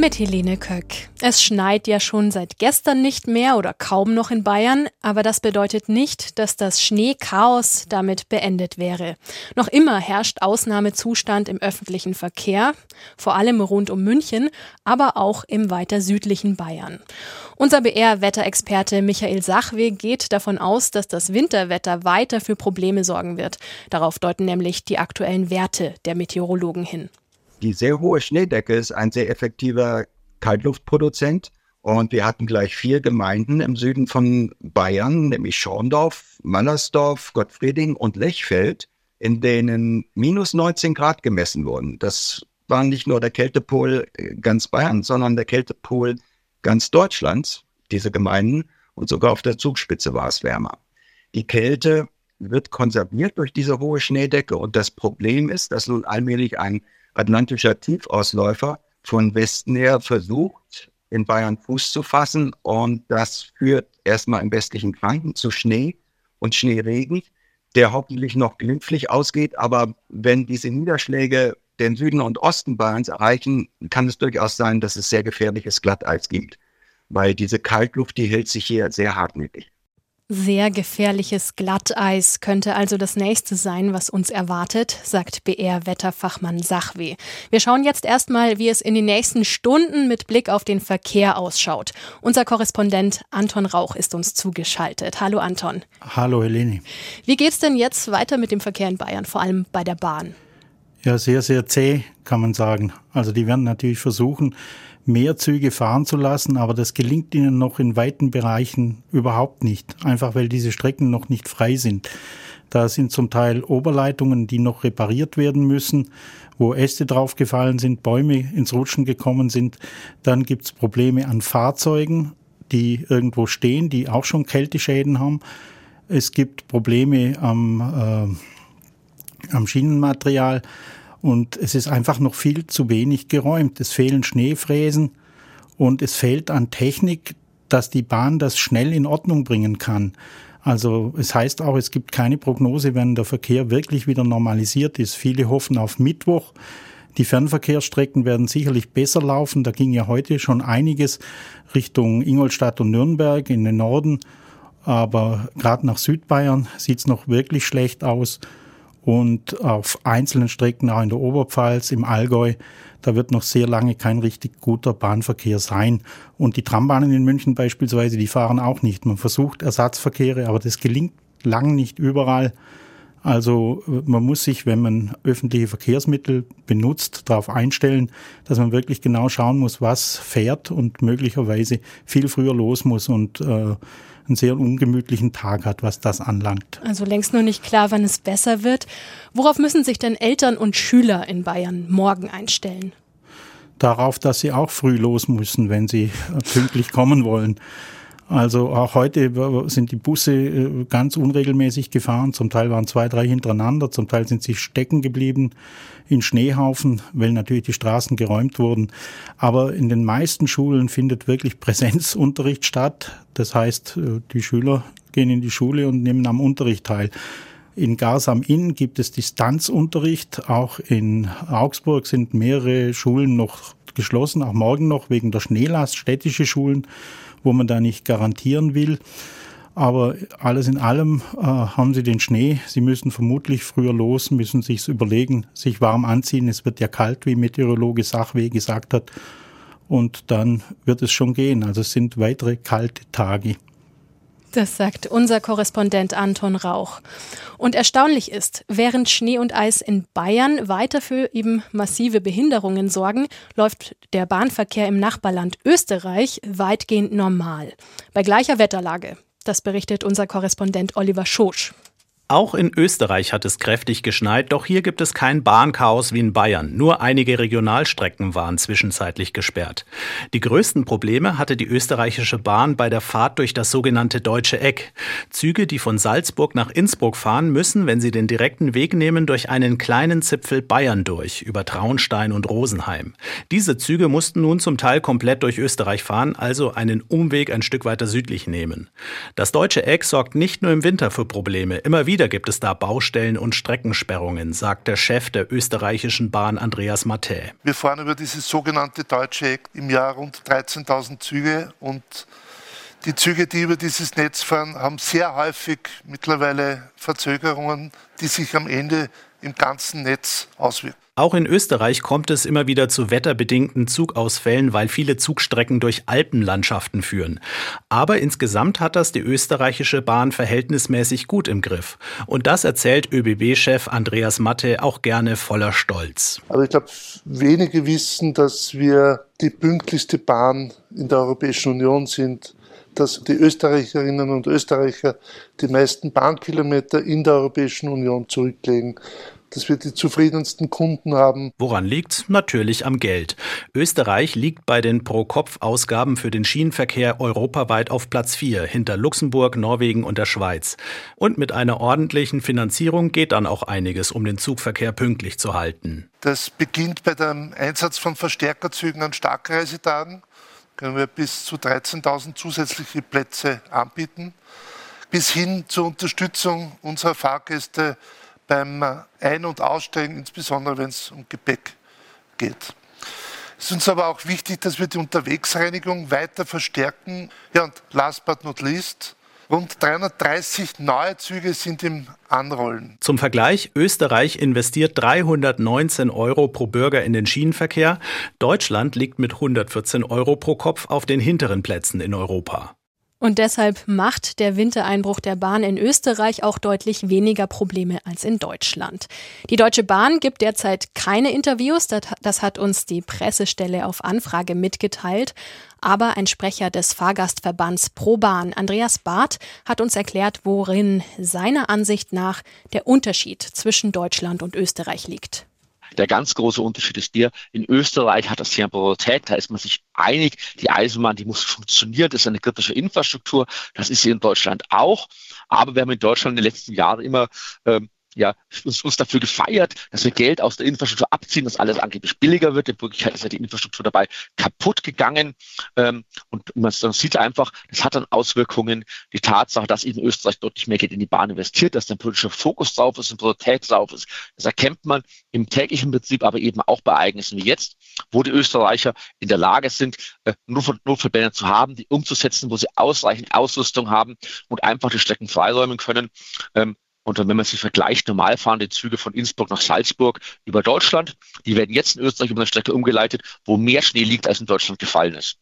Mit Helene Köck. Es schneit ja schon seit gestern nicht mehr oder kaum noch in Bayern, aber das bedeutet nicht, dass das Schneechaos damit beendet wäre. Noch immer herrscht Ausnahmezustand im öffentlichen Verkehr, vor allem rund um München, aber auch im weiter südlichen Bayern. Unser BR-Wetterexperte Michael Sachwe geht davon aus, dass das Winterwetter weiter für Probleme sorgen wird. Darauf deuten nämlich die aktuellen Werte der Meteorologen hin. Die sehr hohe Schneedecke ist ein sehr effektiver Kaltluftproduzent. Und wir hatten gleich vier Gemeinden im Süden von Bayern, nämlich Schorndorf, Mannersdorf, Gottfrieding und Lechfeld, in denen minus 19 Grad gemessen wurden. Das war nicht nur der Kältepol äh, ganz Bayern, sondern der Kältepol ganz Deutschlands, diese Gemeinden. Und sogar auf der Zugspitze war es wärmer. Die Kälte wird konserviert durch diese hohe Schneedecke. Und das Problem ist, dass nun allmählich ein atlantischer Tiefausläufer von Westen her versucht, in Bayern Fuß zu fassen. Und das führt erstmal im westlichen Franken zu Schnee und Schneeregen, der hoffentlich noch glimpflich ausgeht. Aber wenn diese Niederschläge den Süden und Osten Bayerns erreichen, kann es durchaus sein, dass es sehr gefährliches Glatteis gibt. Weil diese Kaltluft, die hält sich hier sehr hartnäckig. Sehr gefährliches Glatteis könnte also das nächste sein, was uns erwartet, sagt BR-Wetterfachmann Sachwe. Wir schauen jetzt erstmal, wie es in den nächsten Stunden mit Blick auf den Verkehr ausschaut. Unser Korrespondent Anton Rauch ist uns zugeschaltet. Hallo Anton. Hallo Helene. Wie geht's denn jetzt weiter mit dem Verkehr in Bayern, vor allem bei der Bahn? Ja, sehr, sehr zäh, kann man sagen. Also die werden natürlich versuchen, mehr Züge fahren zu lassen, aber das gelingt ihnen noch in weiten Bereichen überhaupt nicht, einfach weil diese Strecken noch nicht frei sind. Da sind zum Teil Oberleitungen, die noch repariert werden müssen, wo Äste draufgefallen sind, Bäume ins Rutschen gekommen sind. Dann gibt's Probleme an Fahrzeugen, die irgendwo stehen, die auch schon Kälteschäden haben. Es gibt Probleme am, äh, am Schienenmaterial. Und es ist einfach noch viel zu wenig geräumt. Es fehlen Schneefräsen und es fehlt an Technik, dass die Bahn das schnell in Ordnung bringen kann. Also es heißt auch, es gibt keine Prognose, wenn der Verkehr wirklich wieder normalisiert ist. Viele hoffen auf Mittwoch. Die Fernverkehrsstrecken werden sicherlich besser laufen. Da ging ja heute schon einiges Richtung Ingolstadt und Nürnberg in den Norden. Aber gerade nach Südbayern sieht's noch wirklich schlecht aus und auf einzelnen Strecken auch in der Oberpfalz, im Allgäu, da wird noch sehr lange kein richtig guter Bahnverkehr sein. Und die Trambahnen in München beispielsweise, die fahren auch nicht. Man versucht Ersatzverkehre, aber das gelingt lang nicht überall. Also man muss sich, wenn man öffentliche Verkehrsmittel benutzt, darauf einstellen, dass man wirklich genau schauen muss, was fährt und möglicherweise viel früher los muss und äh, einen sehr ungemütlichen Tag hat, was das anlangt. Also längst noch nicht klar, wann es besser wird. Worauf müssen sich denn Eltern und Schüler in Bayern morgen einstellen? Darauf, dass sie auch früh los müssen, wenn sie äh, pünktlich kommen wollen. Also auch heute sind die Busse äh, ganz unregelmäßig gefahren. Zum Teil waren zwei, drei hintereinander. Zum Teil sind sie stecken geblieben in Schneehaufen, weil natürlich die Straßen geräumt wurden. Aber in den meisten Schulen findet wirklich Präsenzunterricht statt. Das heißt, äh, die Schüler gehen in die Schule und nehmen am Unterricht teil. In Garsam Inn gibt es Distanzunterricht. Auch in Augsburg sind mehrere Schulen noch geschlossen, auch morgen noch wegen der Schneelast, städtische Schulen wo man da nicht garantieren will. Aber alles in allem äh, haben sie den Schnee. Sie müssen vermutlich früher los, müssen sich überlegen, sich warm anziehen. Es wird ja kalt, wie Meteorologe Sachweh gesagt hat. Und dann wird es schon gehen. Also es sind weitere kalte Tage. Das sagt unser Korrespondent Anton Rauch. Und erstaunlich ist, während Schnee und Eis in Bayern weiter für eben massive Behinderungen sorgen, läuft der Bahnverkehr im Nachbarland Österreich weitgehend normal. Bei gleicher Wetterlage. Das berichtet unser Korrespondent Oliver Schosch. Auch in Österreich hat es kräftig geschneit, doch hier gibt es kein Bahnchaos wie in Bayern. Nur einige Regionalstrecken waren zwischenzeitlich gesperrt. Die größten Probleme hatte die österreichische Bahn bei der Fahrt durch das sogenannte Deutsche Eck. Züge, die von Salzburg nach Innsbruck fahren, müssen, wenn sie den direkten Weg nehmen, durch einen kleinen Zipfel Bayern durch, über Traunstein und Rosenheim. Diese Züge mussten nun zum Teil komplett durch Österreich fahren, also einen Umweg ein Stück weiter südlich nehmen. Das Deutsche Eck sorgt nicht nur im Winter für Probleme. Immer wieder wieder gibt es da Baustellen und Streckensperrungen, sagt der Chef der österreichischen Bahn Andreas Matte. Wir fahren über dieses sogenannte Deutsche Eck im Jahr rund 13.000 Züge und die Züge, die über dieses Netz fahren, haben sehr häufig mittlerweile Verzögerungen, die sich am Ende im ganzen Netz auswirken. Auch in Österreich kommt es immer wieder zu wetterbedingten Zugausfällen, weil viele Zugstrecken durch Alpenlandschaften führen. Aber insgesamt hat das die österreichische Bahn verhältnismäßig gut im Griff. Und das erzählt ÖBB-Chef Andreas Matte auch gerne voller Stolz. Aber ich glaube, wenige wissen, dass wir die pünktlichste Bahn in der Europäischen Union sind dass die Österreicherinnen und Österreicher die meisten Bahnkilometer in der Europäischen Union zurücklegen dass wir die zufriedensten Kunden haben. Woran liegt's? Natürlich am Geld. Österreich liegt bei den Pro-Kopf-Ausgaben für den Schienenverkehr europaweit auf Platz 4, hinter Luxemburg, Norwegen und der Schweiz. Und mit einer ordentlichen Finanzierung geht dann auch einiges, um den Zugverkehr pünktlich zu halten. Das beginnt bei dem Einsatz von Verstärkerzügen an Starkreisetagen. Können wir bis zu 13.000 zusätzliche Plätze anbieten. Bis hin zur Unterstützung unserer Fahrgäste beim Ein- und Aussteigen, insbesondere wenn es um Gepäck geht. Es ist uns aber auch wichtig, dass wir die Unterwegsreinigung weiter verstärken. Ja, und last but not least, Rund 330 neue Züge sind im Anrollen. Zum Vergleich, Österreich investiert 319 Euro pro Bürger in den Schienenverkehr. Deutschland liegt mit 114 Euro pro Kopf auf den hinteren Plätzen in Europa. Und deshalb macht der Wintereinbruch der Bahn in Österreich auch deutlich weniger Probleme als in Deutschland. Die Deutsche Bahn gibt derzeit keine Interviews, das hat uns die Pressestelle auf Anfrage mitgeteilt. Aber ein Sprecher des Fahrgastverbands ProBahn, Andreas Barth, hat uns erklärt, worin seiner Ansicht nach der Unterschied zwischen Deutschland und Österreich liegt. Der ganz große Unterschied ist der, in Österreich hat das Thema Priorität, da ist man sich einig, die Eisenbahn, die muss funktionieren, das ist eine kritische Infrastruktur, das ist sie in Deutschland auch. Aber wir haben in Deutschland in den letzten Jahren immer ähm, ja, uns, uns dafür gefeiert, dass wir Geld aus der Infrastruktur abziehen, dass alles angeblich billiger wird. In Wirklichkeit ist ja die Infrastruktur dabei kaputt gegangen. Ähm, und man, man sieht einfach, das hat dann Auswirkungen. Die Tatsache, dass in Österreich deutlich mehr Geld in die Bahn investiert, dass der politische Fokus drauf ist, ein Priorität drauf ist. Das erkennt man im täglichen Betrieb, aber eben auch bei Ereignissen wie jetzt, wo die Österreicher in der Lage sind, äh, Notfallpläne zu haben, die umzusetzen, wo sie ausreichend Ausrüstung haben und einfach die Strecken freiräumen können. Ähm, und wenn man sich vergleicht, normal fahren die Züge von Innsbruck nach Salzburg über Deutschland. Die werden jetzt in Österreich über eine Strecke umgeleitet, wo mehr Schnee liegt, als in Deutschland gefallen ist.